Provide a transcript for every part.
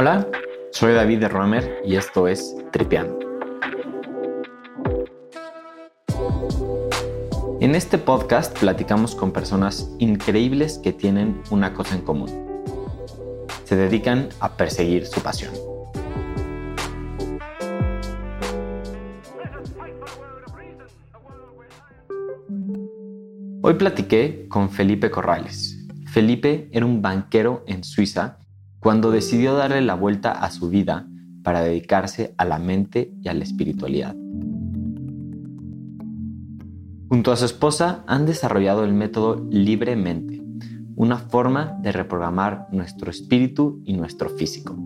Hola, soy David de Romer y esto es Tripeando. En este podcast platicamos con personas increíbles que tienen una cosa en común. Se dedican a perseguir su pasión. Hoy platiqué con Felipe Corrales. Felipe era un banquero en Suiza cuando decidió darle la vuelta a su vida para dedicarse a la mente y a la espiritualidad. Junto a su esposa han desarrollado el método Libremente, una forma de reprogramar nuestro espíritu y nuestro físico.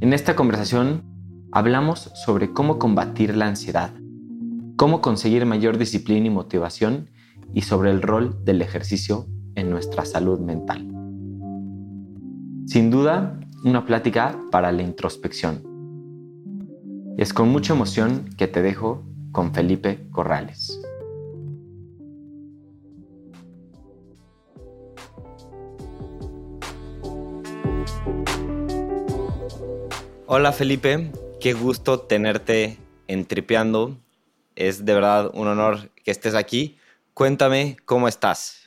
En esta conversación hablamos sobre cómo combatir la ansiedad, cómo conseguir mayor disciplina y motivación y sobre el rol del ejercicio en nuestra salud mental. Sin duda, una plática para la introspección. Es con mucha emoción que te dejo con Felipe Corrales. Hola Felipe, qué gusto tenerte en Tripeando. Es de verdad un honor que estés aquí. Cuéntame cómo estás.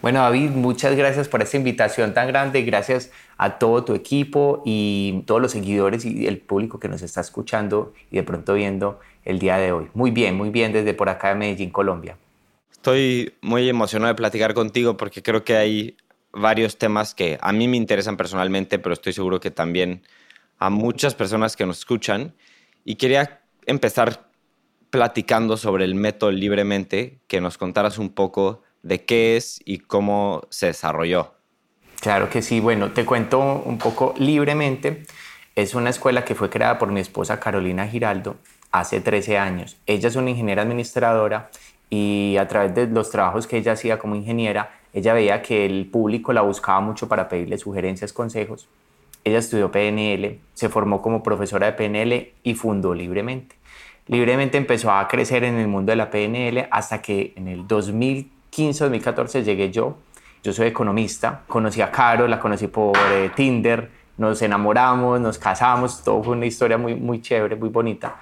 Bueno, David, muchas gracias por esta invitación tan grande. Gracias a todo tu equipo y todos los seguidores y el público que nos está escuchando y de pronto viendo el día de hoy. Muy bien, muy bien desde por acá de Medellín, Colombia. Estoy muy emocionado de platicar contigo porque creo que hay varios temas que a mí me interesan personalmente, pero estoy seguro que también a muchas personas que nos escuchan. Y quería empezar platicando sobre el método libremente, que nos contaras un poco de qué es y cómo se desarrolló. Claro que sí, bueno, te cuento un poco libremente. Es una escuela que fue creada por mi esposa Carolina Giraldo hace 13 años. Ella es una ingeniera administradora y a través de los trabajos que ella hacía como ingeniera, ella veía que el público la buscaba mucho para pedirle sugerencias, consejos. Ella estudió PNL, se formó como profesora de PNL y fundó libremente. Libremente empezó a crecer en el mundo de la PNL hasta que en el 2000 2015-2014 llegué yo. Yo soy economista, conocí a Caro, la conocí por eh, Tinder, nos enamoramos, nos casamos, todo fue una historia muy, muy chévere, muy bonita.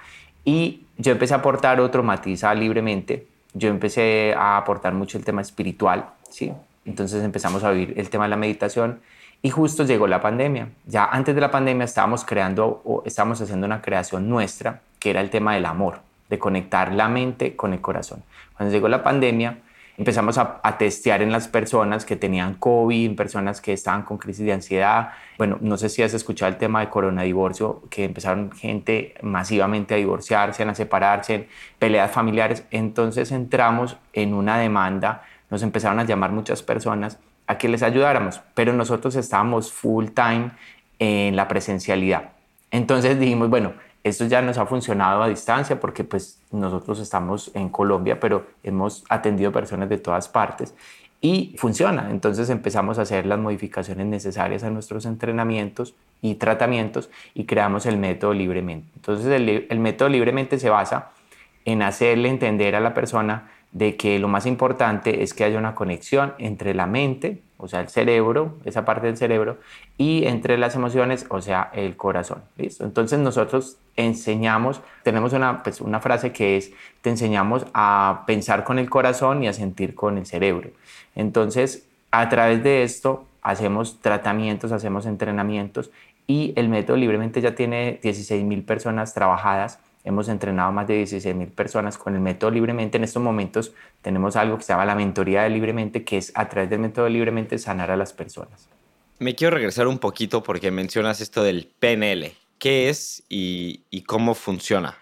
Y yo empecé a aportar otro matiz a libremente. Yo empecé a aportar mucho el tema espiritual, ¿sí? Entonces empezamos a vivir el tema de la meditación y justo llegó la pandemia. Ya antes de la pandemia estábamos creando, o estábamos haciendo una creación nuestra, que era el tema del amor, de conectar la mente con el corazón. Cuando llegó la pandemia, empezamos a, testear en las personas que tenían COVID, en personas que estaban con crisis de ansiedad. Bueno, no sé si has escuchado el tema de corona divorcio, que empezaron gente masivamente a divorciarse, a separarse, peleas familiares. Entonces entramos en una demanda, nos empezaron a llamar muchas personas a que les ayudáramos, pero nosotros estábamos full time en la presencialidad. Entonces dijimos, bueno, esto ya nos ha funcionado a distancia porque pues nosotros estamos en Colombia, pero hemos atendido personas de todas partes y funciona. Entonces empezamos a hacer las modificaciones necesarias a nuestros entrenamientos y tratamientos y creamos el método libremente. Entonces el, el método libremente se basa en hacerle entender a la persona de que lo más importante es que haya una conexión entre la mente, o sea, el cerebro, esa parte del cerebro, y entre las emociones, o sea, el corazón. ¿listo? Entonces nosotros enseñamos, tenemos una, pues, una frase que es, te enseñamos a pensar con el corazón y a sentir con el cerebro. Entonces, a través de esto hacemos tratamientos, hacemos entrenamientos y el método libremente ya tiene 16 mil personas trabajadas Hemos entrenado más de 16 mil personas con el método Libremente. En estos momentos tenemos algo que se llama la mentoría de Libremente, que es a través del método Libremente sanar a las personas. Me quiero regresar un poquito porque mencionas esto del PNL. ¿Qué es y, y cómo funciona?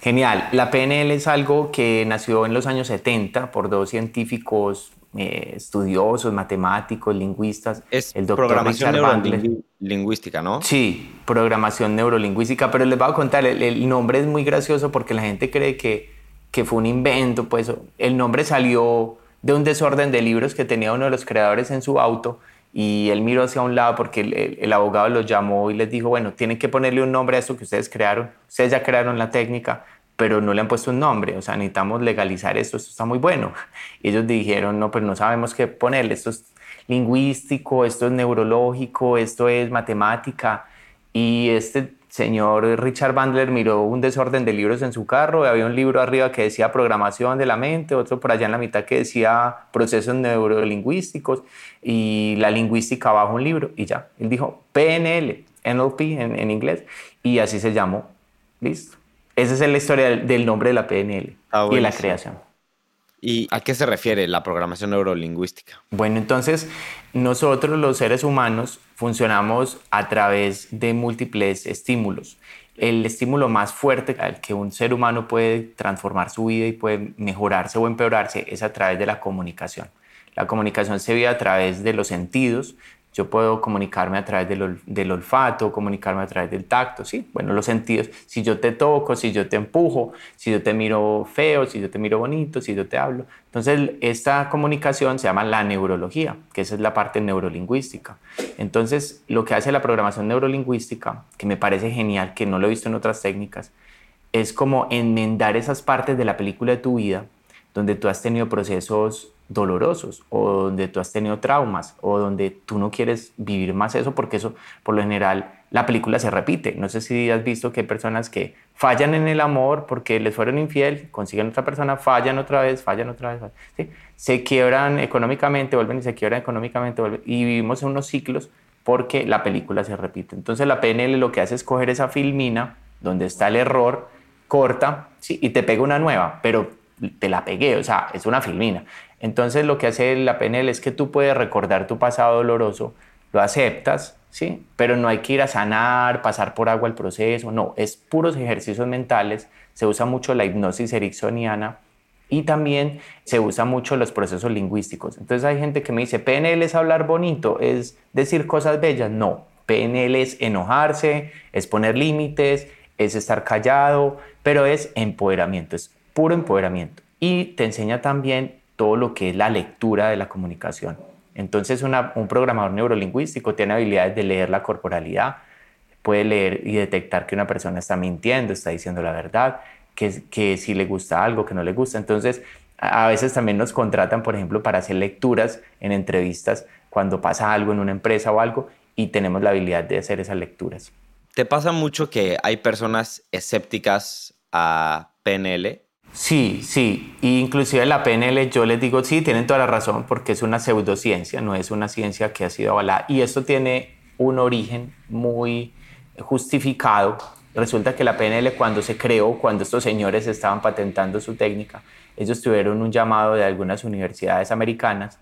Genial. La PNL es algo que nació en los años 70 por dos científicos eh, estudiosos, matemáticos, lingüistas. Es el doctor programación neurolingüística, ¿no? Sí, programación neurolingüística, pero les voy a contar, el, nombre es muy gracioso porque la gente cree que, que fue un invento, pues el nombre salió de un desorden de libros que tenía uno de los creadores en su auto y él miró hacia un lado porque el, el, abogado los llamó y les dijo, bueno, tienen que ponerle un nombre a esto que ustedes crearon, ustedes ya crearon la técnica, pero no le han puesto un nombre, o sea, necesitamos legalizar esto, esto está muy bueno. Y ellos dijeron, no, pero no sabemos qué ponerle, esto lingüístico, esto es neurológico, esto es matemática. Y este señor Richard Bandler miró un desorden de libros en su carro, había un libro arriba que decía programación de la mente, otro por allá en la mitad que decía procesos neurolingüísticos y la lingüística abajo un libro y ya. Él dijo PNL, NLP en, inglés y así se llamó. Listo. Esa es la historia del, nombre de la PNL ah, y la creación. ¿Y a qué se refiere la programación neurolingüística? Bueno, entonces nosotros los seres humanos funcionamos a través de múltiples estímulos. El estímulo más fuerte al que un ser humano puede transformar su vida y puede mejorarse o empeorarse es a través de la comunicación. La comunicación se vive a través de los sentidos, yo puedo comunicarme a través del, olfato, comunicarme a través del tacto, sí, bueno, los sentidos. Si yo te toco, si yo te empujo, si yo te miro feo, si yo te miro bonito, si yo te hablo. Entonces, esta comunicación se llama la neurología, que esa es la parte neurolingüística. Entonces, lo que hace la programación neurolingüística, que me parece genial, que no lo he visto en otras técnicas, es como enmendar esas partes de la película de tu vida donde tú has tenido procesos dolorosos o donde tú has tenido traumas o donde tú no quieres vivir más eso porque eso por lo general la película se repite. No sé si has visto que hay personas que fallan en el amor porque les fueron infiel, consiguen otra persona, fallan otra vez, fallan otra vez, ¿sí? se quiebran económicamente, vuelven y se quiebran económicamente vuelven, y vivimos en unos ciclos porque la película se repite. Entonces la PNL lo que hace es coger esa filmina donde está el error, corta ¿sí? y te pega una nueva, pero te la pegué, o sea, es una filmina. Entonces lo que hace la PNL es que tú puedes recordar tu pasado doloroso, lo aceptas, ¿sí? Pero no hay que ir a sanar, pasar por agua el proceso, no, es puros ejercicios mentales, se usa mucho la hipnosis ericksoniana y también se usa mucho los procesos lingüísticos. Entonces hay gente que me dice, PNL es hablar bonito, es decir cosas bellas, no, PNL es enojarse, es poner límites, es estar callado, pero es empoderamiento, es puro empoderamiento. Y te enseña también todo lo que es la lectura de la comunicación. Entonces un programador neurolingüístico tiene habilidades de leer la corporalidad, puede leer y detectar que una persona está mintiendo, está diciendo la verdad, que, que si le gusta algo, que no le gusta. Entonces a veces también nos contratan, por ejemplo, para hacer lecturas en entrevistas cuando pasa algo en una empresa o algo y tenemos la habilidad de hacer esas lecturas. ¿Te pasa mucho que hay personas escépticas a PNL Sí, sí, inclusive la PNL yo les digo, sí, tienen toda la razón porque es una pseudociencia, no es una ciencia que ha sido avalada y esto tiene un origen muy justificado. Resulta que la PNL cuando se creó, cuando estos señores estaban patentando su técnica, ellos tuvieron un llamado de algunas universidades americanas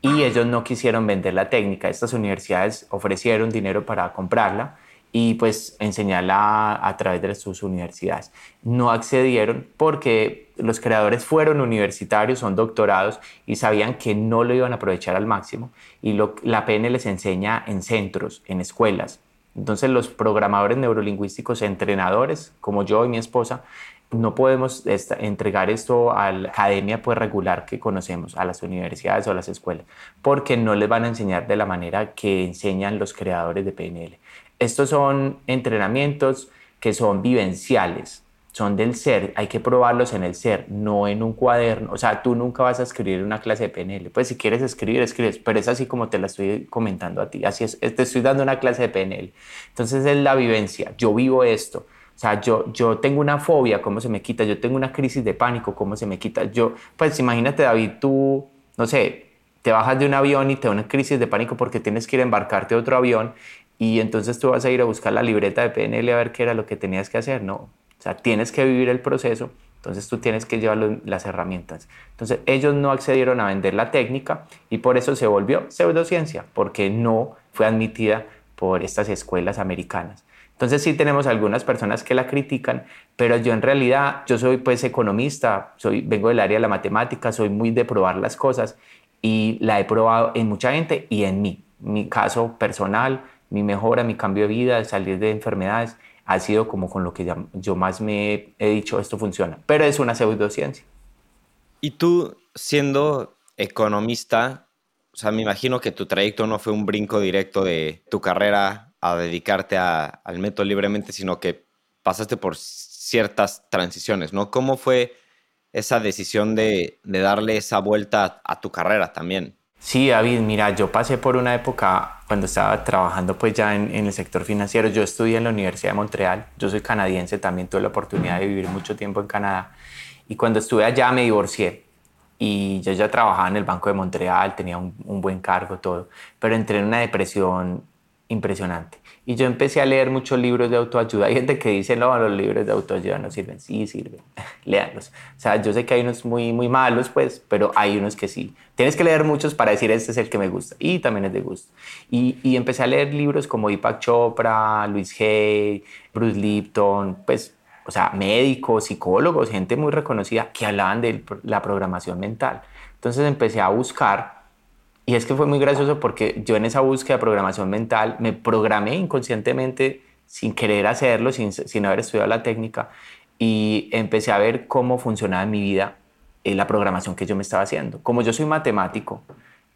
y ellos no quisieron vender la técnica. Estas universidades ofrecieron dinero para comprarla y pues enseñarla a, través de sus universidades. No accedieron porque los creadores fueron universitarios, son doctorados y sabían que no lo iban a aprovechar al máximo y lo, la PN les enseña en centros, en escuelas. Entonces los programadores neurolingüísticos, entrenadores como yo y mi esposa, no podemos entregar esto a la academia pues, regular que conocemos, a las universidades o a las escuelas, porque no les van a enseñar de la manera que enseñan los creadores de PNL. Estos son entrenamientos que son vivenciales, son del ser, hay que probarlos en el ser, no en un cuaderno. O sea, tú nunca vas a escribir una clase de PNL. Pues si quieres escribir, escribes, pero es así como te la estoy comentando a ti. Así es, te estoy dando una clase de PNL. Entonces es la vivencia, yo vivo esto. O sea, yo, yo tengo una fobia, ¿cómo se me quita? Yo tengo una crisis de pánico, ¿cómo se me quita? Yo, pues imagínate, David, tú, no sé, te bajas de un avión y te da una crisis de pánico porque tienes que ir a embarcarte a otro avión y entonces tú vas a ir a buscar la libreta de PNL a ver qué era lo que tenías que hacer. No, o sea, tienes que vivir el proceso, entonces tú tienes que llevar las herramientas. Entonces ellos no accedieron a vender la técnica y por eso se volvió pseudociencia, porque no fue admitida por estas escuelas americanas. Entonces sí tenemos algunas personas que la critican, pero yo en realidad, yo soy pues economista, soy, vengo del área de la matemática, soy muy de probar las cosas y la he probado en mucha gente y en mí. Mi caso personal, mi mejora, mi cambio de vida, salir de enfermedades, ha sido como con lo que yo más me he dicho, esto funciona. Pero es una pseudociencia. Y tú, siendo economista, o sea, me imagino que tu trayecto no fue un brinco directo de tu carrera a dedicarte al método libremente, sino que pasaste por ciertas transiciones, ¿no? ¿Cómo fue esa decisión de, darle esa vuelta a tu carrera también? Sí, David, mira, yo pasé por una época cuando estaba trabajando pues ya en, el sector financiero. Yo estudié en la Universidad de Montreal, yo soy canadiense, también tuve la oportunidad de vivir mucho tiempo en Canadá. Y cuando estuve allá me divorcié y yo ya trabajaba en el Banco de Montreal, tenía un, un buen cargo, todo, pero entré en una depresión impresionante. Y yo empecé a leer muchos libros de autoayuda. Hay gente que dice, no, los libros de autoayuda no sirven. Sí, sirven. Léanlos. O sea, yo sé que hay unos muy, muy malos, pues, pero hay unos que sí. Tienes que leer muchos para decir, este es el que me gusta. Y también es de gusto. Y, y empecé a leer libros como Deepak Chopra, Luis Hay, Bruce Lipton, pues, o sea, médicos, psicólogos, gente muy reconocida que hablaban de la programación mental. Entonces empecé a buscar y es que fue muy gracioso porque yo en esa búsqueda de programación mental me programé inconscientemente sin querer hacerlo, sin, sin haber estudiado la técnica, y empecé a ver cómo funcionaba en mi vida eh, la programación que yo me estaba haciendo. Como yo soy matemático,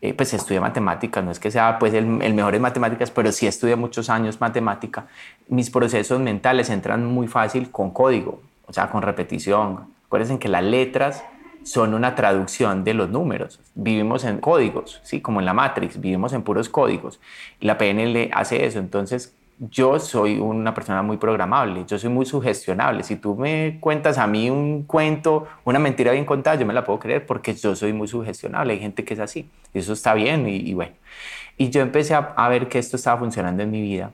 eh, pues estudié matemáticas, no es que sea pues el, mejor en matemáticas, pero sí estudié muchos años matemática, mis procesos mentales entran muy fácil con código, o sea, con repetición. Acuérdense que las letras son una traducción de los números. Vivimos en códigos, ¿sí? como en la Matrix, vivimos en puros códigos. La PNL hace eso. Entonces, yo soy una persona muy programable, yo soy muy sugestionable. Si tú me cuentas a mí un cuento, una mentira bien contada, yo me la puedo creer porque yo soy muy sugestionable. Hay gente que es así. Eso está bien y, y bueno. Y yo empecé a, a ver que esto estaba funcionando en mi vida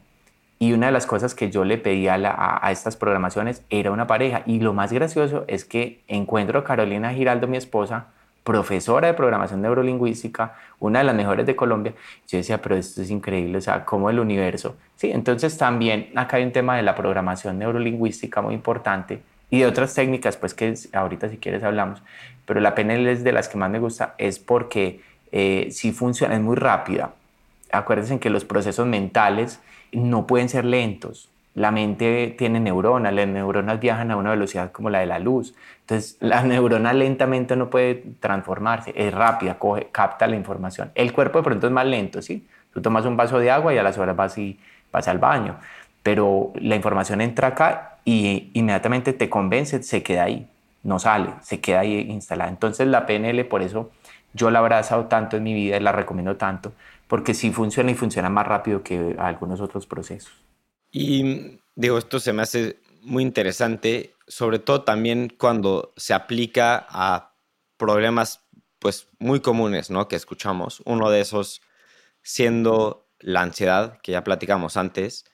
y una de las cosas que yo le pedía a, estas programaciones era una pareja. Y lo más gracioso es que encuentro a Carolina Giraldo, mi esposa, profesora de programación neurolingüística, una de las mejores de Colombia. Yo decía, pero esto es increíble, o sea, como el universo. Sí, entonces también acá hay un tema de la programación neurolingüística muy importante y de otras técnicas, pues que ahorita si quieres hablamos. Pero la PNL es de las que más me gusta, es porque eh, sí funciona, es muy rápida. Acuérdense que los procesos mentales no pueden ser lentos. La mente tiene neuronas, las neuronas viajan a una velocidad como la de la luz. Entonces, la neurona lentamente no puede transformarse, es rápida, coge, capta la información. El cuerpo de pronto es más lento, ¿sí? Tú tomas un vaso de agua y a las horas vas, y, vas al baño, pero la información entra acá y inmediatamente te convence, se queda ahí, no sale, se queda ahí instalada. Entonces, la PNL, por eso yo la he abrazado tanto en mi vida y la recomiendo tanto, porque sí funciona y funciona más rápido que algunos otros procesos. Y digo, esto se me hace muy interesante, sobre todo también cuando se aplica a problemas pues muy comunes, ¿no? Que escuchamos. Uno de esos siendo la ansiedad, que ya platicamos antes.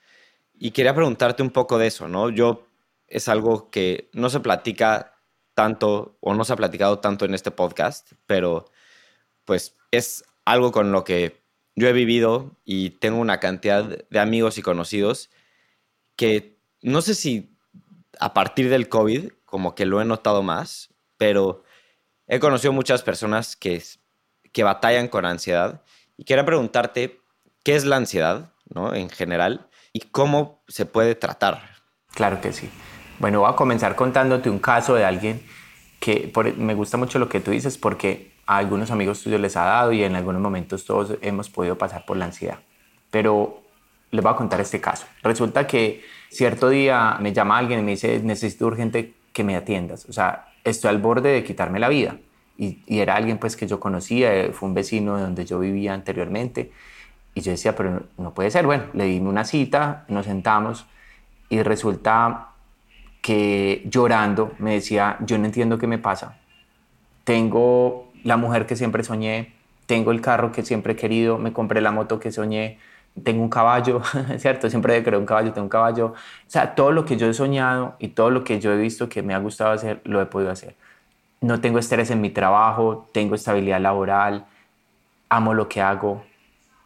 Y quería preguntarte un poco de eso, ¿no? Yo es algo que no se platica tanto o no se ha platicado tanto en este podcast, pero pues es algo con lo que yo he vivido y tengo una cantidad de amigos y conocidos que no sé si a partir del COVID como que lo he notado más, pero he conocido muchas personas que, que batallan con ansiedad y quería preguntarte qué es la ansiedad, ¿no? En general y cómo se puede tratar. Claro que sí. Bueno, voy a comenzar contándote un caso de alguien que me gusta mucho lo que tú dices porque a algunos amigos tuyos les ha dado y en algunos momentos todos hemos podido pasar por la ansiedad. Pero les voy a contar este caso. Resulta que cierto día me llama alguien y me dice, necesito urgente que me atiendas. O sea, estoy al borde de quitarme la vida. Y, y era alguien pues que yo conocía, eh, fue un vecino de donde yo vivía anteriormente. Y yo decía, pero no puede ser. Bueno, le dimos una cita, nos sentamos y resulta que llorando me decía, yo no entiendo qué me pasa. Tengo la mujer que siempre soñé, tengo el carro que siempre he querido, me compré la moto que soñé, tengo un caballo, ¿cierto? Siempre he querido un caballo, tengo un caballo. O sea, todo lo que yo he soñado y todo lo que yo he visto que me ha gustado hacer, lo he podido hacer. No tengo estrés en mi trabajo, tengo estabilidad laboral, amo lo que hago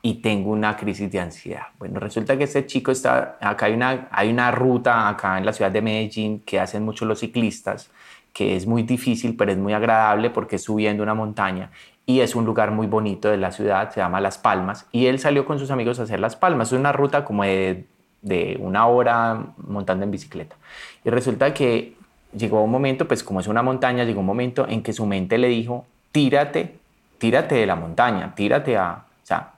y tengo una crisis de ansiedad. Bueno, resulta que este chico está, acá hay una, hay una ruta acá en la ciudad de Medellín que hacen mucho los ciclistas que es muy difícil, pero es muy agradable porque es subiendo una montaña y es un lugar muy bonito de la ciudad, se llama Las Palmas, y él salió con sus amigos a hacer Las Palmas, es una ruta como de, de una hora montando en bicicleta. Y resulta que llegó un momento, pues como es una montaña, llegó un momento en que su mente le dijo, tírate, tírate de la montaña, tírate a, o sea,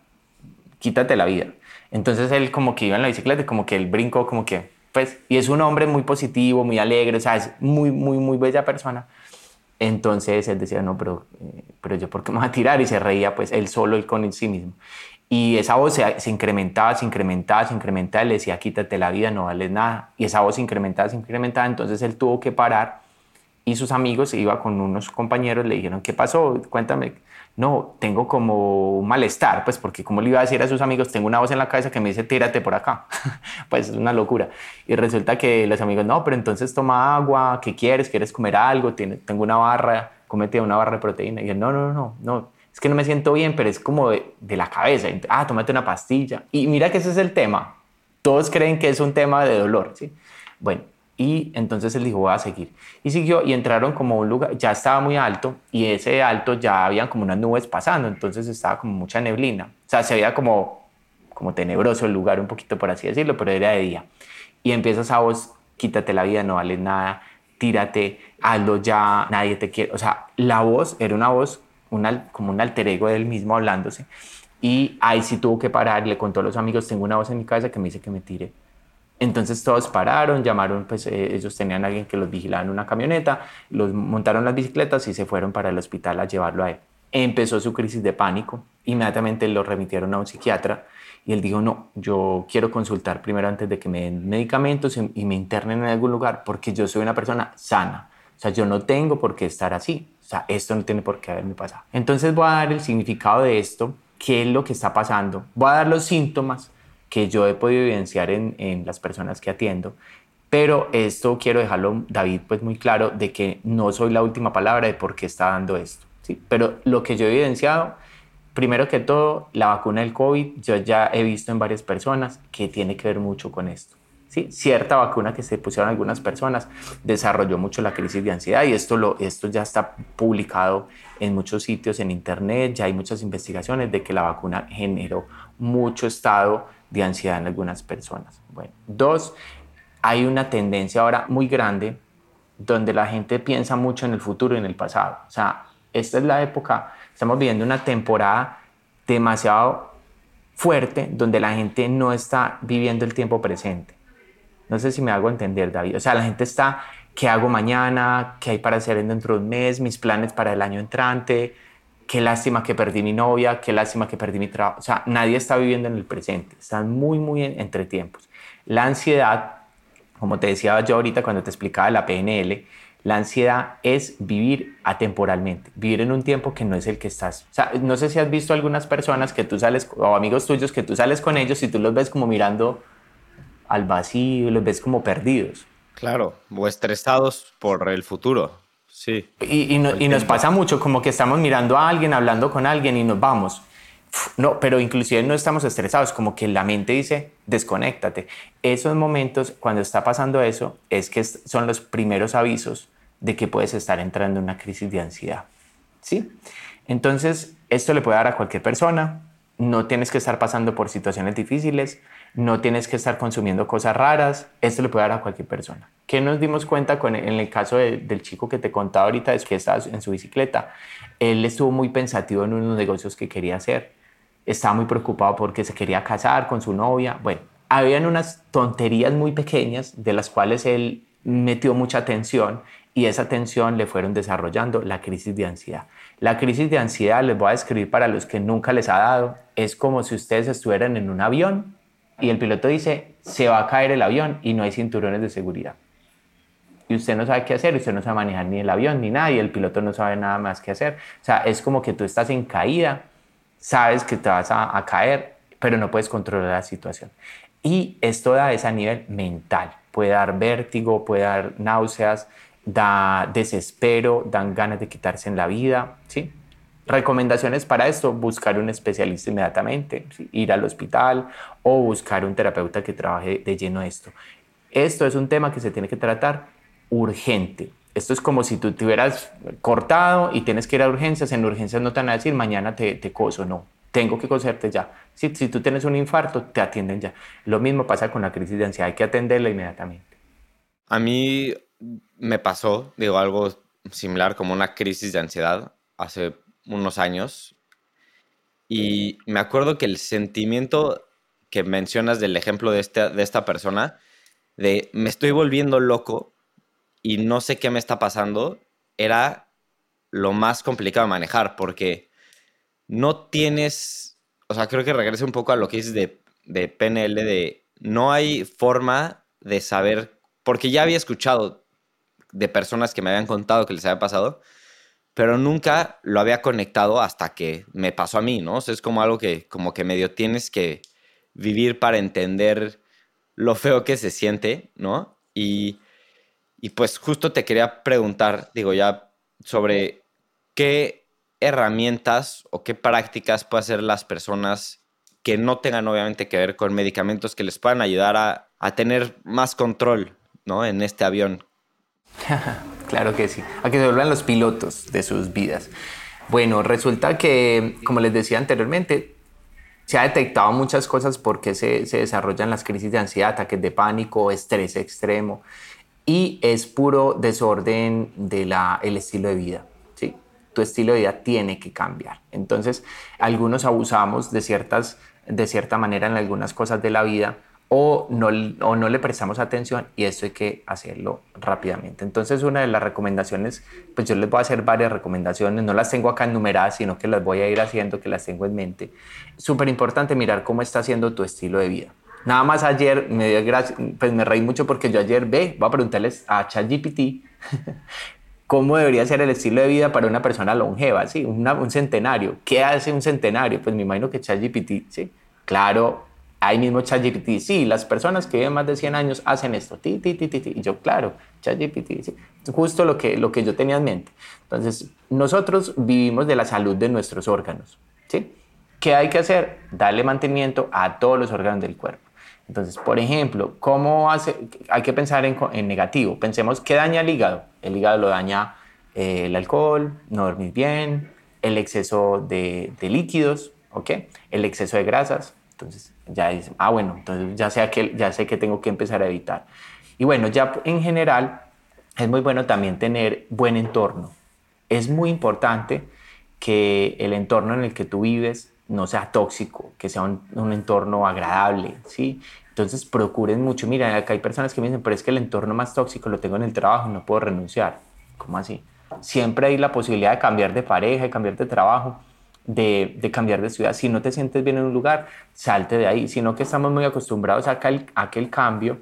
quítate la vida. Entonces él como que iba en la bicicleta, como que él brincó, como que pues, y es un hombre muy positivo, muy alegre, o sea, es muy, muy, muy bella persona. Entonces él decía, no, pero, eh, pero yo por qué me voy a tirar y se reía pues él solo, él con sí mismo. Y esa voz se, incrementaba, se incrementaba, se incrementaba, le decía quítate la vida, no vales nada. Y esa voz se incrementaba, se incrementaba, entonces él tuvo que parar y sus amigos, iba con unos compañeros, le dijeron, ¿qué pasó? Cuéntame. No, tengo como un malestar, pues porque como le iba a decir a sus amigos, tengo una voz en la cabeza que me dice, tírate por acá. pues es una locura. Y resulta que los amigos, no, pero entonces toma agua, ¿qué quieres? ¿Quieres comer algo? Tengo una barra, cómete una barra de proteína. Y él, no, no, no, no, es que no me siento bien, pero es como de, de la cabeza. Ah, tómate una pastilla. Y mira que ese es el tema. Todos creen que es un tema de dolor, ¿sí? Bueno, y entonces él dijo, voy a seguir. Y siguió y entraron como un lugar, ya estaba muy alto y ese alto ya habían como unas nubes pasando, entonces estaba como mucha neblina. O sea, se veía como, como tenebroso el lugar, un poquito por así decirlo, pero era de día. Y empiezas a vos, quítate la vida, no vale nada, tírate, hazlo ya, nadie te quiere. O sea, la voz era una voz, una, como un alter ego del mismo hablándose. Y ahí sí tuvo que parar, le contó a los amigos, tengo una voz en mi cabeza que me dice que me tire entonces todos pararon, llamaron, pues eh, ellos tenían a alguien que los vigilaba en una camioneta, los montaron las bicicletas y se fueron para el hospital a llevarlo a él. Empezó su crisis de pánico, inmediatamente lo remitieron a un psiquiatra y él dijo, no, yo quiero consultar primero antes de que me den medicamentos y me internen en algún lugar porque yo soy una persona sana. O sea, yo no tengo por qué estar así. O sea, esto no tiene por qué haberme pasado. Entonces voy a dar el significado de esto, qué es lo que está pasando. Voy a dar los síntomas que yo he podido evidenciar en, en las personas que atiendo. Pero esto quiero dejarlo, David, pues muy claro de que no soy la última palabra de por qué está dando esto. ¿sí? Pero lo que yo he evidenciado, primero que todo, la vacuna del COVID, yo ya he visto en varias personas que tiene que ver mucho con esto. ¿Sí? Cierta vacuna que se pusieron algunas personas desarrolló mucho la crisis de ansiedad y esto, lo, esto ya está publicado en muchos sitios en internet, ya hay muchas investigaciones de que la vacuna generó mucho estado de ansiedad en algunas personas. Bueno, dos, hay una tendencia ahora muy grande donde la gente piensa mucho en el futuro y en el pasado. O sea, esta es la época, estamos viviendo una temporada demasiado fuerte donde la gente no está viviendo el tiempo presente. No sé si me hago entender, David. O sea, la gente está, ¿qué hago mañana? ¿Qué hay para hacer dentro de un mes? Mis planes para el año entrante qué lástima que perdí mi novia, qué lástima que perdí mi trabajo. O sea, nadie está viviendo en el presente, están muy, muy entre tiempos. La ansiedad, como te decía yo ahorita cuando te explicaba la PNL, la ansiedad es vivir atemporalmente, vivir en un tiempo que no es el que estás. O sea, no sé si has visto algunas personas que tú sales, o amigos tuyos que tú sales con ellos y tú los ves como mirando al vacío, los ves como perdidos. Claro, o estresados por el futuro. Sí. Y, nos pasa mucho, como que estamos mirando a alguien, hablando con alguien y nos vamos. No, pero inclusive no estamos estresados, como que la mente dice, desconéctate. Esos momentos, cuando está pasando eso, es que son los primeros avisos de que puedes estar entrando en una crisis de ansiedad. ¿Sí? Entonces, esto le puede dar a cualquier persona, no tienes que estar pasando por situaciones difíciles, no tienes que estar consumiendo cosas raras, esto le puede dar a cualquier persona. ¿Qué nos dimos cuenta con, en el caso del chico que te contaba ahorita, es que estaba en su bicicleta? Él estuvo muy pensativo en unos negocios que quería hacer, estaba muy preocupado porque se quería casar con su novia, bueno, habían unas tonterías muy pequeñas de las cuales él metió mucha atención y esa atención le fueron desarrollando la crisis de ansiedad. La crisis de ansiedad, les voy a describir para los que nunca les ha dado, es como si ustedes estuvieran en un avión y el piloto dice, se va a caer el avión y no hay cinturones de seguridad. Y usted no sabe qué hacer, usted no sabe manejar ni el avión ni nada y el piloto no sabe nada más qué hacer. O sea, es como que tú estás en caída, sabes que te vas a, caer, pero no puedes controlar la situación. Y esto da ese nivel mental. Puede dar vértigo, puede dar náuseas, da desespero, dan ganas de quitarse en la vida, ¿sí? Recomendaciones para esto, buscar un especialista inmediatamente, ir al hospital o buscar un terapeuta que trabaje de lleno esto. Esto es un tema que se tiene que tratar urgente. Esto es como si tú te hubieras cortado y tienes que ir a urgencias. En urgencias no te van a decir mañana te, te coso, no. Tengo que coserte ya. Si, si tú tienes un infarto, te atienden ya. Lo mismo pasa con la crisis de ansiedad. Hay que atenderla inmediatamente. A mí me pasó, digo, algo similar como una crisis de ansiedad hace unos años. Y me acuerdo que el sentimiento que mencionas del ejemplo de, de esta persona, de me estoy volviendo loco y no sé qué me está pasando, era lo más complicado de manejar porque no tienes, o sea, creo que regresa un poco a lo que dices de, de PNL, de no hay forma de saber, porque ya había escuchado de personas que me habían contado que les había pasado, pero nunca lo había conectado hasta que me pasó a mí, ¿no? O sea, es como algo que como que medio tienes que vivir para entender lo feo que se siente, ¿no? Y, y pues justo te quería preguntar, digo ya, sobre qué herramientas o qué prácticas pueden hacer las personas que no tengan obviamente que ver con medicamentos que les puedan ayudar a, a tener más control, ¿no? En este avión. claro que sí, a que se vuelvan los pilotos de sus vidas. Bueno, resulta que, como les decía anteriormente, se ha detectado muchas cosas porque se, se desarrollan las crisis de ansiedad, ataques de pánico, estrés extremo y es puro desorden del el estilo de vida. ¿sí? Tu estilo de vida tiene que cambiar. Entonces, algunos abusamos de, ciertas, de cierta manera en algunas cosas de la vida o no, o no le prestamos atención y esto hay que hacerlo rápidamente. Entonces una de las recomendaciones, pues yo les voy a hacer varias recomendaciones, no las tengo acá enumeradas, sino que las voy a ir haciendo, que las tengo en mente. Súper importante mirar cómo está haciendo tu estilo de vida. Nada más ayer me dio gracia, pues me reí mucho porque yo ayer ve, voy a preguntarles a ChatGPT cómo debería ser el estilo de vida para una persona longeva, ¿sí? un centenario. ¿Qué hace un centenario? Pues me imagino que ChatGPT, ¿sí? Claro, ahí mismo ChatGPT, sí, las personas que viven más de 100 años hacen esto, ti, ti, ti, ti, y yo, claro, ChatGPT, sí, justo lo que, lo que yo tenía en mente. Entonces, nosotros vivimos de la salud de nuestros órganos, ¿sí? ¿Qué hay que hacer? Darle mantenimiento a todos los órganos del cuerpo. Entonces, por ejemplo, ¿cómo hace? Hay que pensar en, en negativo. Pensemos, ¿qué daña el hígado? El hígado lo daña eh, el alcohol, no dormir bien, el exceso de, de líquidos, ¿ok? El exceso de grasas, entonces ya dice, ah, bueno, entonces ya sé, que, ya sé que tengo que empezar a evitar. Y bueno, ya en general es muy bueno también tener buen entorno. Es muy importante que el entorno en el que tú vives no sea tóxico, que sea un, un, entorno agradable, ¿sí? Entonces procuren mucho. Mira, acá hay personas que me dicen, pero es que el entorno más tóxico lo tengo en el trabajo, no puedo renunciar. ¿Cómo así? Siempre hay la posibilidad de cambiar de pareja, de cambiar de trabajo de, cambiar de ciudad. Si no te sientes bien en un lugar, salte de ahí. Sino que estamos muy acostumbrados a el, a que el cambio,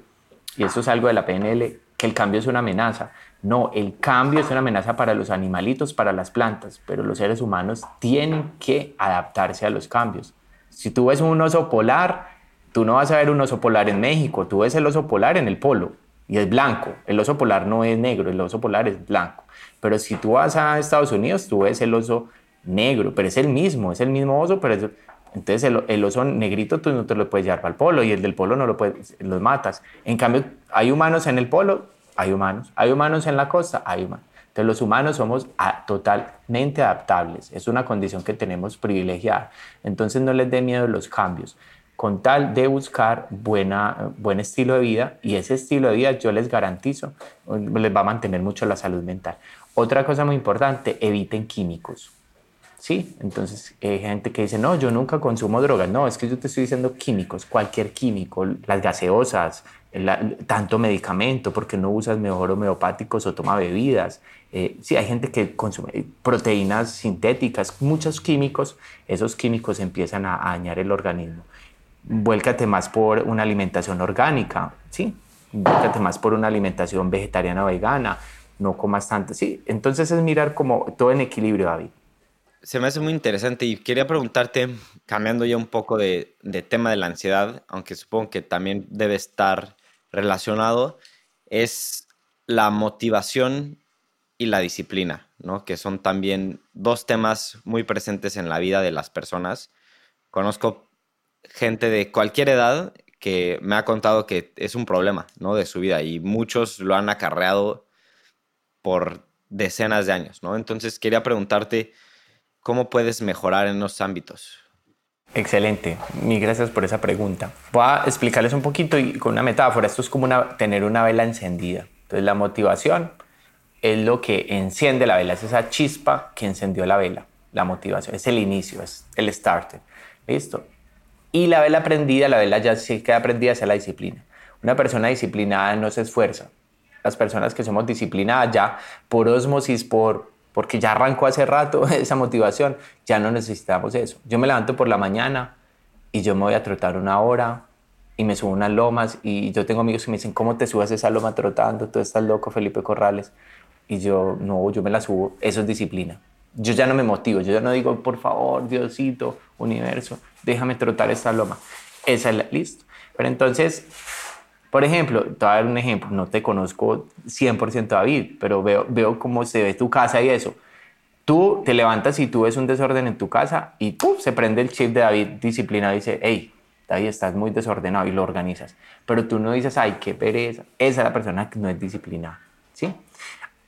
y eso es algo de la PNL, que el cambio es una amenaza. No, el cambio es una amenaza para los animalitos, para las plantas, pero los seres humanos tienen que adaptarse a los cambios. Si tú ves un oso polar, tú no vas a ver un oso polar en México, tú ves el oso polar en el polo y es blanco. El oso polar no es negro, el oso polar es blanco. Pero si tú vas a Estados Unidos, tú ves el oso negro, pero es el mismo, es el mismo oso, pero entonces el, oso negrito tú no te lo puedes llevar para el polo y el del polo no lo puedes, los matas. En cambio, hay humanos en el polo, hay humanos, hay humanos en la costa, hay humanos. Entonces los humanos somos totalmente adaptables, es una condición que tenemos privilegiada. Entonces no les dé miedo los cambios, con tal de buscar buena, buen estilo de vida y ese estilo de vida yo les garantizo les va a mantener mucho la salud mental. Otra cosa muy importante, eviten químicos. ¿Sí? Entonces hay gente que dice, no, yo nunca consumo drogas. No, es que yo te estoy diciendo químicos, cualquier químico, las gaseosas, tanto medicamento, porque no usas mejor homeopáticos o toma bebidas. Eh, sí, hay gente que consume proteínas sintéticas, muchos químicos, esos químicos empiezan a, dañar el organismo. Vuélcate más por una alimentación orgánica, ¿sí? Vuélcate más por una alimentación vegetariana o vegana, no comas tanto, ¿sí? Entonces es mirar como todo en equilibrio, David se me hace muy interesante y quería preguntarte, cambiando ya un poco de, tema de la ansiedad, aunque supongo que también debe estar relacionado, es la motivación y la disciplina, ¿no? Que son también dos temas muy presentes en la vida de las personas. Conozco gente de cualquier edad que me ha contado que es un problema, ¿no? De su vida y muchos lo han acarreado por decenas de años, ¿no? Entonces quería preguntarte, ¿Cómo puedes mejorar en los ámbitos? Excelente, mil gracias por esa pregunta. Voy a explicarles un poquito y con una metáfora. Esto es como tener una vela encendida. Entonces la motivación es lo que enciende la vela, es esa chispa que encendió la vela. La motivación es el inicio, es el starter. ¿Listo? Y la vela prendida, la vela ya se queda prendida hacia la disciplina. Una persona disciplinada no se esfuerza. Las personas que somos disciplinadas ya por osmosis, por porque ya arrancó hace rato esa motivación, ya no necesitamos eso. Yo me levanto por la mañana y yo me voy a trotar una hora y me subo unas lomas y yo tengo amigos que me dicen, ¿cómo te subes esa loma trotando? Tú estás loco, Felipe Corrales. Y yo, no, yo me la subo, eso es disciplina. Yo ya no me motivo, yo ya no digo, por favor, Diosito, universo, déjame trotar esta loma. Esa es la, listo. Pero entonces, por ejemplo, te voy a dar un ejemplo, no te conozco 100% David, pero veo, veo cómo se ve tu casa y eso. Tú te levantas y tú ves un desorden en tu casa y se prende el chip de David disciplina y dice, hey, David, estás muy desordenado y lo organizas. Pero tú no dices, ay, qué pereza. Esa es la persona que no es disciplinada. ¿sí?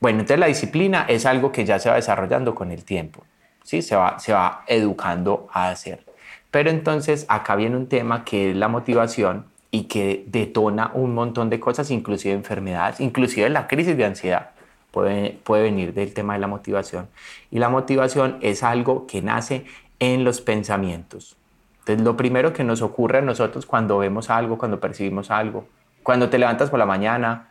Bueno, entonces la disciplina es algo que ya se va desarrollando con el tiempo. ¿sí? Se, va, se va educando a hacer. Pero entonces acá viene un tema que es la motivación y que detona un montón de cosas, inclusive enfermedades, inclusive la crisis de ansiedad puede, puede venir del tema de la motivación. Y la motivación es algo que nace en los pensamientos. Entonces, lo primero que nos ocurre a nosotros cuando vemos algo, cuando percibimos algo, cuando te levantas por la mañana,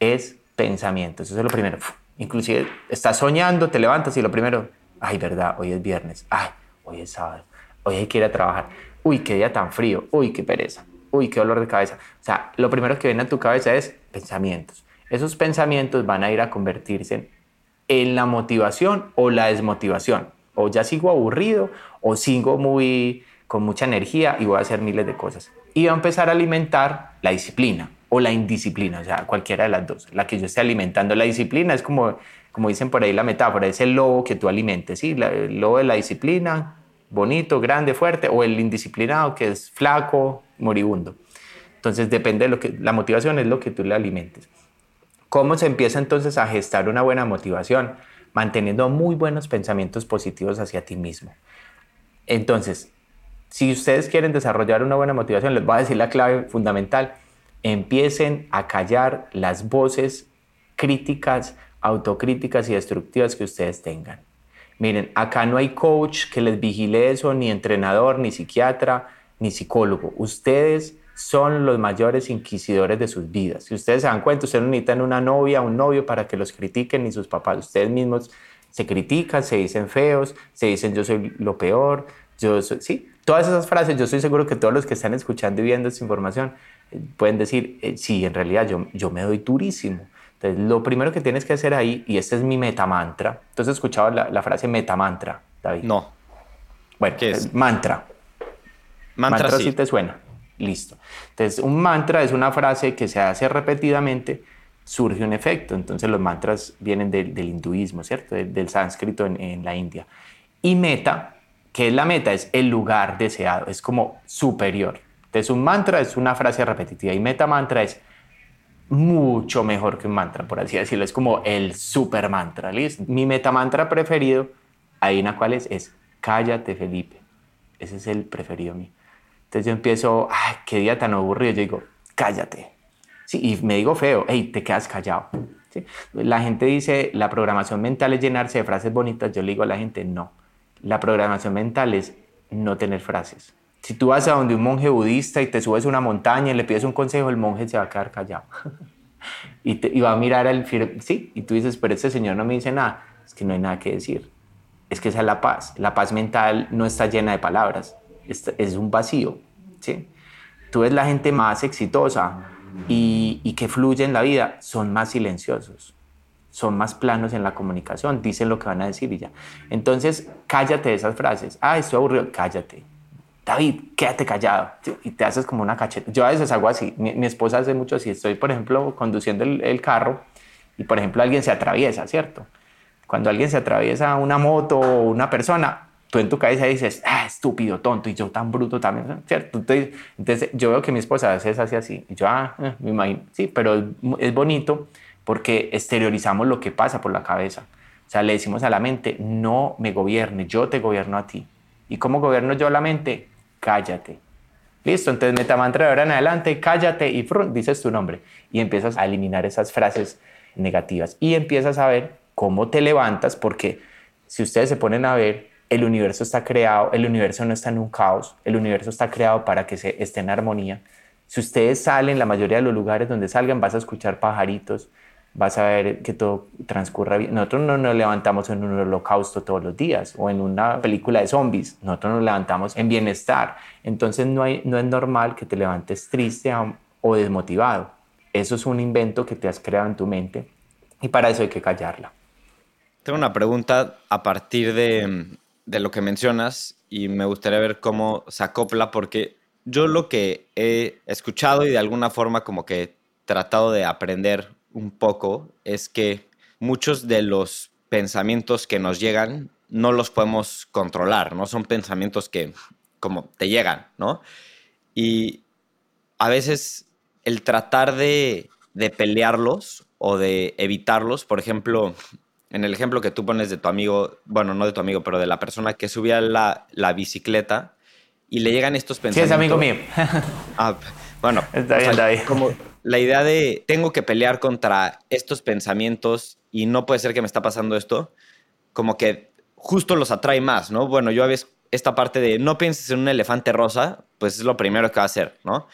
es pensamientos. Eso es lo primero. Inclusive estás soñando, te levantas y lo primero, ay, verdad, hoy es viernes, ay, hoy es sábado, hoy hay que ir a trabajar, uy, qué día tan frío, uy, qué pereza, uy, qué dolor de cabeza. O sea, lo primero que viene a tu cabeza es pensamientos. Esos pensamientos van a ir a convertirse en la motivación o la desmotivación. O ya sigo aburrido o sigo muy con mucha energía y voy a hacer miles de cosas. Y va a empezar a alimentar la disciplina o la indisciplina, o sea, cualquiera de las dos. La que yo esté alimentando la disciplina es como, como dicen por ahí la metáfora, es el lobo que tú alimentes, ¿sí? el lobo de la disciplina, bonito, grande, fuerte, o el indisciplinado que es flaco, moribundo. Entonces depende de lo que, la motivación es lo que tú le alimentes. ¿Cómo se empieza entonces a gestar una buena motivación? Manteniendo muy buenos pensamientos positivos hacia ti mismo. Entonces, si ustedes quieren desarrollar una buena motivación, les voy a decir la clave fundamental. Empiecen a callar las voces críticas, autocríticas y destructivas que ustedes tengan. Miren, acá no hay coach que les vigile eso, ni entrenador, ni psiquiatra, ni psicólogo. Ustedes son los mayores inquisidores de sus vidas. Si ustedes se dan cuenta, ustedes no necesitan una novia, un novio para que los critiquen, ni sus papás. Ustedes mismos se critican, se dicen feos, se dicen yo soy lo peor, yo sí, todas esas frases, yo estoy seguro que todos los que están escuchando y viendo esta información eh, pueden decir, eh, sí, en realidad yo, yo me doy durísimo. Entonces, lo primero que tienes que hacer ahí, y este es mi metamantra, entonces has escuchado la, la frase metamantra, David? No. Bueno, ¿qué es? Mantra. Mantra, mantra sí. te suena. Listo. Entonces, un mantra es una frase que se hace repetidamente, surge un efecto. Entonces, los mantras vienen del, del hinduismo, ¿cierto? Del, del sánscrito en, en la India. Y meta ¿Qué es la meta? Es el lugar deseado, es como superior. Entonces un mantra es una frase repetitiva y meta mantra es mucho mejor que un mantra, por así decirlo. Es como el super mantra, ¿listo? Mi meta mantra preferido, la cual es, es cállate Felipe. Ese es el preferido mío. Entonces yo empiezo, ay, qué día tan aburrido. Yo digo, cállate. Sí, y me digo feo, hey, te quedas callado. ¿Sí? La gente dice, la programación mental es llenarse de frases bonitas. Yo le digo a la gente, no la programación mental es no tener frases. Si tú vas a donde un monje budista y te subes a una montaña y le pides un consejo, el monje se va a quedar callado. y, te, va a mirar al sí, y tú dices, pero este señor no me dice nada. Es que no hay nada que decir. Es que esa es la paz. La paz mental no está llena de palabras, es, es un vacío. ¿sí? Tú ves la gente más exitosa y, y que fluye en la vida, son más silenciosos son más planos en la comunicación, dicen lo que van a decir y ya. Entonces, cállate de esas frases. Ah, estoy aburrido, cállate. David, quédate callado. Y te haces como una cacheta. Yo a veces hago así. Mi, esposa hace mucho así. Estoy, por ejemplo, conduciendo el, carro y, por ejemplo, alguien se atraviesa, ¿cierto? Cuando alguien se atraviesa una moto o una persona, tú en tu cabeza dices, ah, estúpido, tonto, y yo tan bruto también, ¿cierto? Entonces, yo veo que mi esposa a veces hace así. Y yo, ah, eh, me imagino. Sí, pero es, es bonito porque exteriorizamos lo que pasa por la cabeza. O sea, le decimos a la mente, no me gobierne, yo te gobierno a ti. ¿Y cómo gobierno yo la mente? Cállate. Listo, entonces metamantra de ahora en adelante, cállate y dices tu nombre. Y empiezas a eliminar esas frases negativas. Y empiezas a ver cómo te levantas, porque si ustedes se ponen a ver, el universo está creado, el universo no está en un caos, el universo está creado para que se esté en armonía. Si ustedes salen, la mayoría de los lugares donde salgan, vas a escuchar pajaritos, vas a ver que todo transcurra bien. Nosotros no nos levantamos en un holocausto todos los días o en una película de zombies, nosotros nos levantamos en bienestar. Entonces no, hay, no es normal que te levantes triste o desmotivado. Eso es un invento que te has creado en tu mente y para eso hay que callarla. Tengo una pregunta a partir de, de lo que mencionas y me gustaría ver cómo se acopla porque yo lo que he escuchado y de alguna forma como que he tratado de aprender un poco es que muchos de los pensamientos que nos llegan no los podemos controlar, ¿no? Son pensamientos que como te llegan, ¿no? Y a veces el tratar de, de pelearlos o de evitarlos, por ejemplo, en el ejemplo que tú pones de tu amigo, bueno, no de tu amigo, pero de la persona que subía la, la bicicleta y le llegan estos pensamientos. Sí, es amigo mío. ah, bueno, está bien, está bien. Como, la idea de tengo que pelear contra estos pensamientos y no puede ser que me está pasando esto, como que justo los atrae más, ¿no? Bueno, yo había esta parte de no pienses en un elefante rosa, pues es lo primero que va a hacer, ¿no?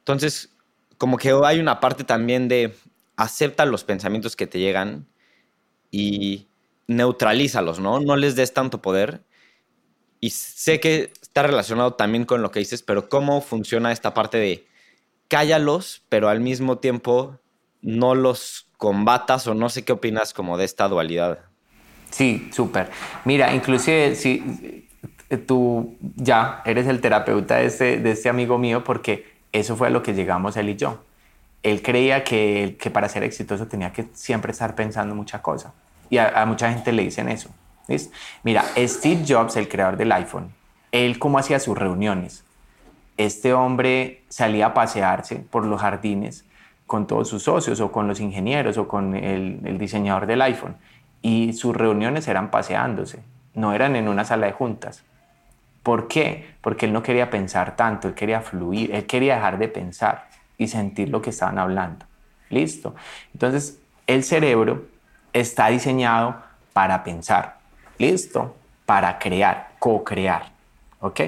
Entonces, como que hay una parte también de acepta los pensamientos que te llegan y neutralízalos, ¿no? No les des tanto poder. Y sé que está relacionado también con lo que dices, pero ¿cómo funciona esta parte de cállalos, pero al mismo tiempo no los combatas o no sé qué opinas como de esta dualidad. Sí, súper. Mira, inclusive si tú ya eres el terapeuta de este, de este amigo mío porque eso fue a lo que llegamos él y yo. Él creía que, que para ser exitoso tenía que siempre estar pensando mucha cosa. Y a, mucha gente le dicen eso. ¿ves? Mira, Steve Jobs, el creador del iPhone, él cómo hacía sus reuniones este hombre salía a pasearse por los jardines con todos sus socios o con los ingenieros o con el, diseñador del iPhone y sus reuniones eran paseándose, no eran en una sala de juntas. ¿Por qué? Porque él no quería pensar tanto, él quería fluir, él quería dejar de pensar y sentir lo que estaban hablando. Listo. Entonces, el cerebro está diseñado para pensar. Listo. Para crear, co-crear. ¿Ok?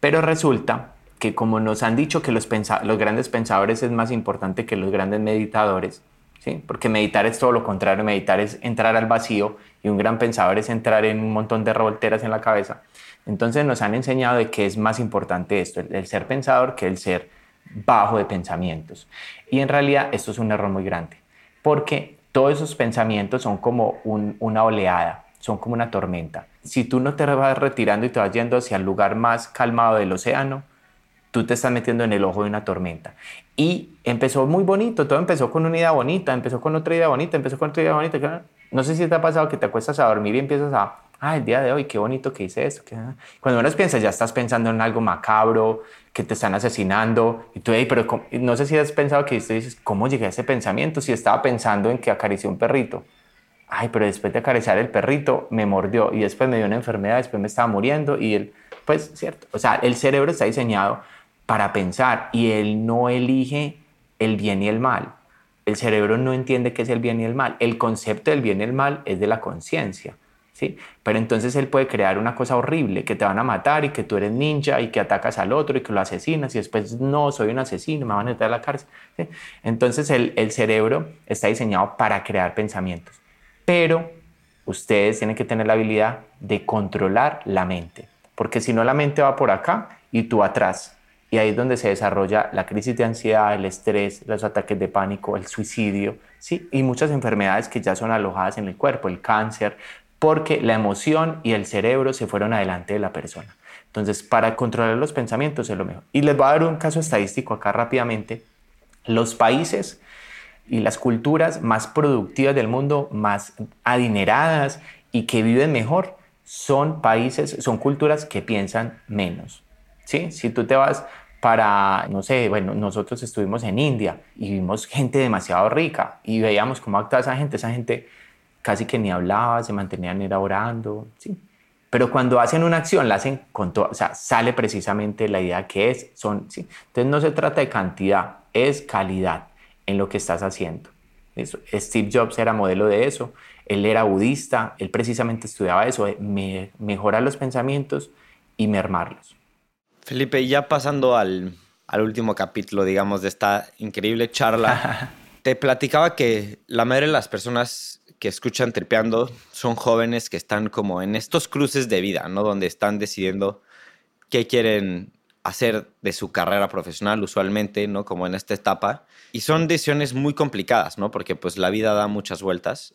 Pero resulta que como nos han dicho que los, los grandes pensadores es más importante que los grandes meditadores, ¿sí? porque meditar es todo lo contrario, meditar es entrar al vacío y un gran pensador es entrar en un montón de revolteras en la cabeza. Entonces nos han enseñado de que es más importante esto, el, ser pensador que el ser bajo de pensamientos. Y en realidad esto es un error muy grande, porque todos esos pensamientos son como una oleada, son como una tormenta. Si tú no te vas retirando y te vas yendo hacia el lugar más calmado del océano, tú te estás metiendo en el ojo de una tormenta. Y empezó muy bonito, todo empezó con una idea bonita, empezó con otra idea bonita, empezó con otra idea bonita. No sé si te ha pasado que te acuestas a dormir y empiezas a, ah, el día de hoy, qué bonito que hice esto. Cuando menos piensas, ya estás pensando en algo macabro, que te están asesinando. Y tú, pero no sé si has pensado que dices, ¿cómo llegué a ese pensamiento? Si estaba pensando en que acaricié un perrito. Ay, pero después de acariciar el perrito, me mordió y después me dio una enfermedad, después me estaba muriendo y él, pues, cierto. O sea, el cerebro está diseñado para pensar y él no elige el bien y el mal. El cerebro no entiende qué es el bien y el mal. El concepto del bien y el mal es de la conciencia. ¿sí? Pero entonces él puede crear una cosa horrible, que te van a matar y que tú eres ninja y que atacas al otro y que lo asesinas y después no, soy un asesino, me van a meter a la cárcel. Entonces el, el cerebro está diseñado para crear pensamientos. Pero ustedes tienen que tener la habilidad de controlar la mente, porque si no la mente va por acá y tú atrás. Y ahí es donde se desarrolla la crisis de ansiedad, el estrés, los ataques de pánico, el suicidio, ¿sí? y muchas enfermedades que ya son alojadas en el cuerpo, el cáncer, porque la emoción y el cerebro se fueron adelante de la persona. Entonces, para controlar los pensamientos es lo mejor. Y les voy a dar un caso estadístico acá rápidamente. Los países y las culturas más productivas del mundo, más adineradas y que viven mejor, son países, son culturas que piensan menos. ¿sí? Si tú te vas para, no sé, bueno, nosotros estuvimos en India y vimos gente demasiado rica y veíamos cómo actuaba esa gente, esa gente casi que ni hablaba, se mantenían era orando, ¿sí? Pero cuando hacen una acción, la hacen con todo, o sea, sale precisamente la idea que es, son, ¿sí? Entonces no se trata de cantidad, es calidad en lo que estás haciendo. Steve Jobs era modelo de eso, él era budista, él precisamente estudiaba eso, me, mejorar los pensamientos y mermarlos. Felipe, ya pasando al, último capítulo, digamos, de esta increíble charla, te platicaba que la mayoría de las personas que escuchan tripeando son jóvenes que están como en estos cruces de vida, ¿no? Donde están decidiendo qué quieren hacer de su carrera profesional usualmente, ¿no? Como en esta etapa. Y son decisiones muy complicadas, ¿no? Porque pues la vida da muchas vueltas.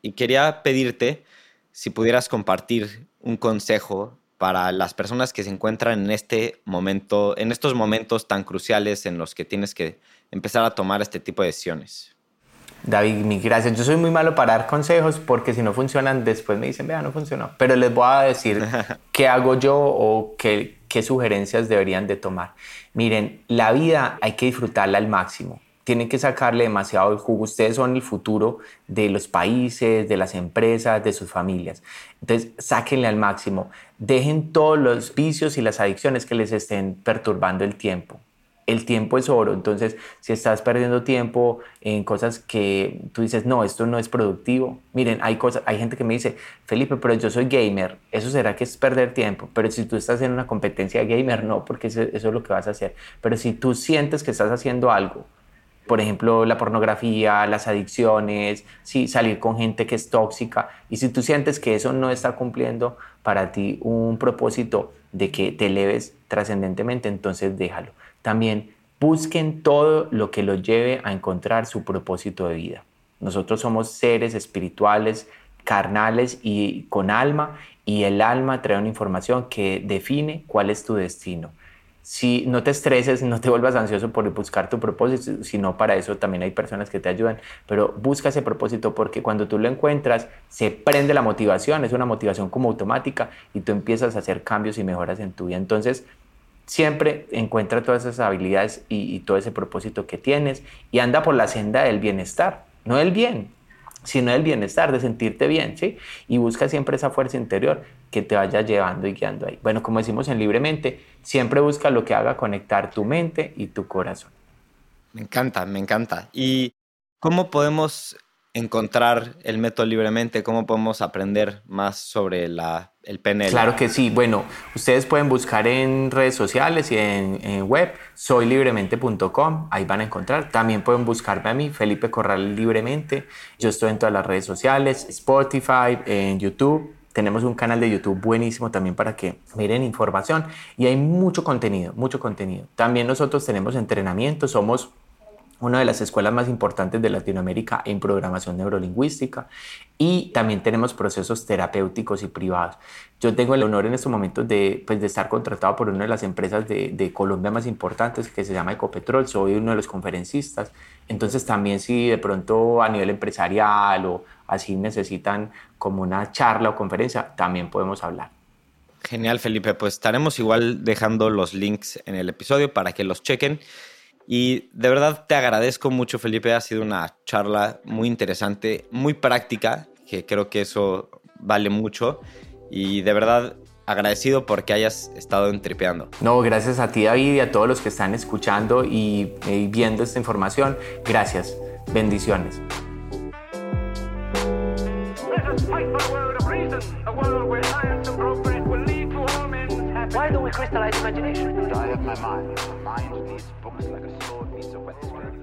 Y quería pedirte si pudieras compartir un consejo para las personas que se encuentran en este momento, en estos momentos tan cruciales en los que tienes que empezar a tomar este tipo de decisiones. David, mi gracias. Yo soy muy malo para dar consejos porque si no funcionan, después me dicen, vea, no funcionó. Pero les voy a decir qué hago yo o qué, qué sugerencias deberían de tomar. Miren, la vida hay que disfrutarla al máximo tienen que sacarle demasiado el jugo. Ustedes son el futuro de los países, de las empresas, de sus familias. Entonces, sáquenle al máximo. Dejen todos los vicios y las adicciones que les estén perturbando el tiempo. El tiempo es oro, entonces si estás perdiendo tiempo en cosas que tú dices, no, esto no es productivo. Miren, hay cosas, hay gente que me dice, Felipe, pero yo soy gamer, eso será que es perder tiempo, pero si tú estás en una competencia gamer, no, porque eso, eso es lo que vas a hacer. Pero si tú sientes que estás haciendo algo por ejemplo, la pornografía, las adicciones, ¿sí? salir con gente que es tóxica. Y si tú sientes que eso no está cumpliendo para ti un propósito de que te eleves trascendentemente, entonces déjalo. También busquen todo lo que los lleve a encontrar su propósito de vida. Nosotros somos seres espirituales, carnales y con alma, y el alma trae una información que define cuál es tu destino si no te estreses, no te vuelvas ansioso por buscar tu propósito, sino para eso también hay personas que te ayudan, pero busca ese propósito porque cuando tú lo encuentras, se prende la motivación, es una motivación como automática y tú empiezas a hacer cambios y mejoras en tu vida. Entonces, siempre encuentra todas esas habilidades y, y todo ese propósito que tienes y anda por la senda del bienestar, no del bien, sino del bienestar, de sentirte bien, ¿sí? Y busca siempre esa fuerza interior que te vaya llevando y guiando ahí. Bueno, como decimos en Libremente, siempre busca lo que haga conectar tu mente y tu corazón. Me encanta, me encanta. ¿Y cómo podemos encontrar el método libremente? ¿Cómo podemos aprender más sobre la, el PNL? Claro que sí. Bueno, ustedes pueden buscar en redes sociales y en, web soylibremente.com. Ahí van a encontrar. También pueden buscarme a mí, Felipe Corral Libremente. Yo estoy en todas las redes sociales, Spotify, en YouTube. Tenemos un canal de YouTube buenísimo también para que miren información y hay mucho contenido, mucho contenido. También nosotros tenemos entrenamiento, somos una de las escuelas más importantes de Latinoamérica en programación neurolingüística y también tenemos procesos terapéuticos y privados. Yo tengo el honor en estos momentos de, pues, de estar contratado por una de las empresas de, de, Colombia más importantes que se llama Ecopetrol, soy uno de los conferencistas, entonces también si de pronto a nivel empresarial o así necesitan como una charla o conferencia, también podemos hablar. Genial, Felipe, pues estaremos igual dejando los links en el episodio para que los chequen. Y de verdad te agradezco mucho, Felipe. Ha sido una charla muy interesante, muy práctica, que creo que eso vale mucho. Y de verdad agradecido porque hayas estado entripeando. No, gracias a ti, David, y a todos los que están escuchando y, y viendo esta información. Gracias. Bendiciones. Fight for a world of reason, a world where science and progress will lead to all men's happiness. Why do we crystallize imagination? I have my mind. My mind needs books like a sword needs a whetstone.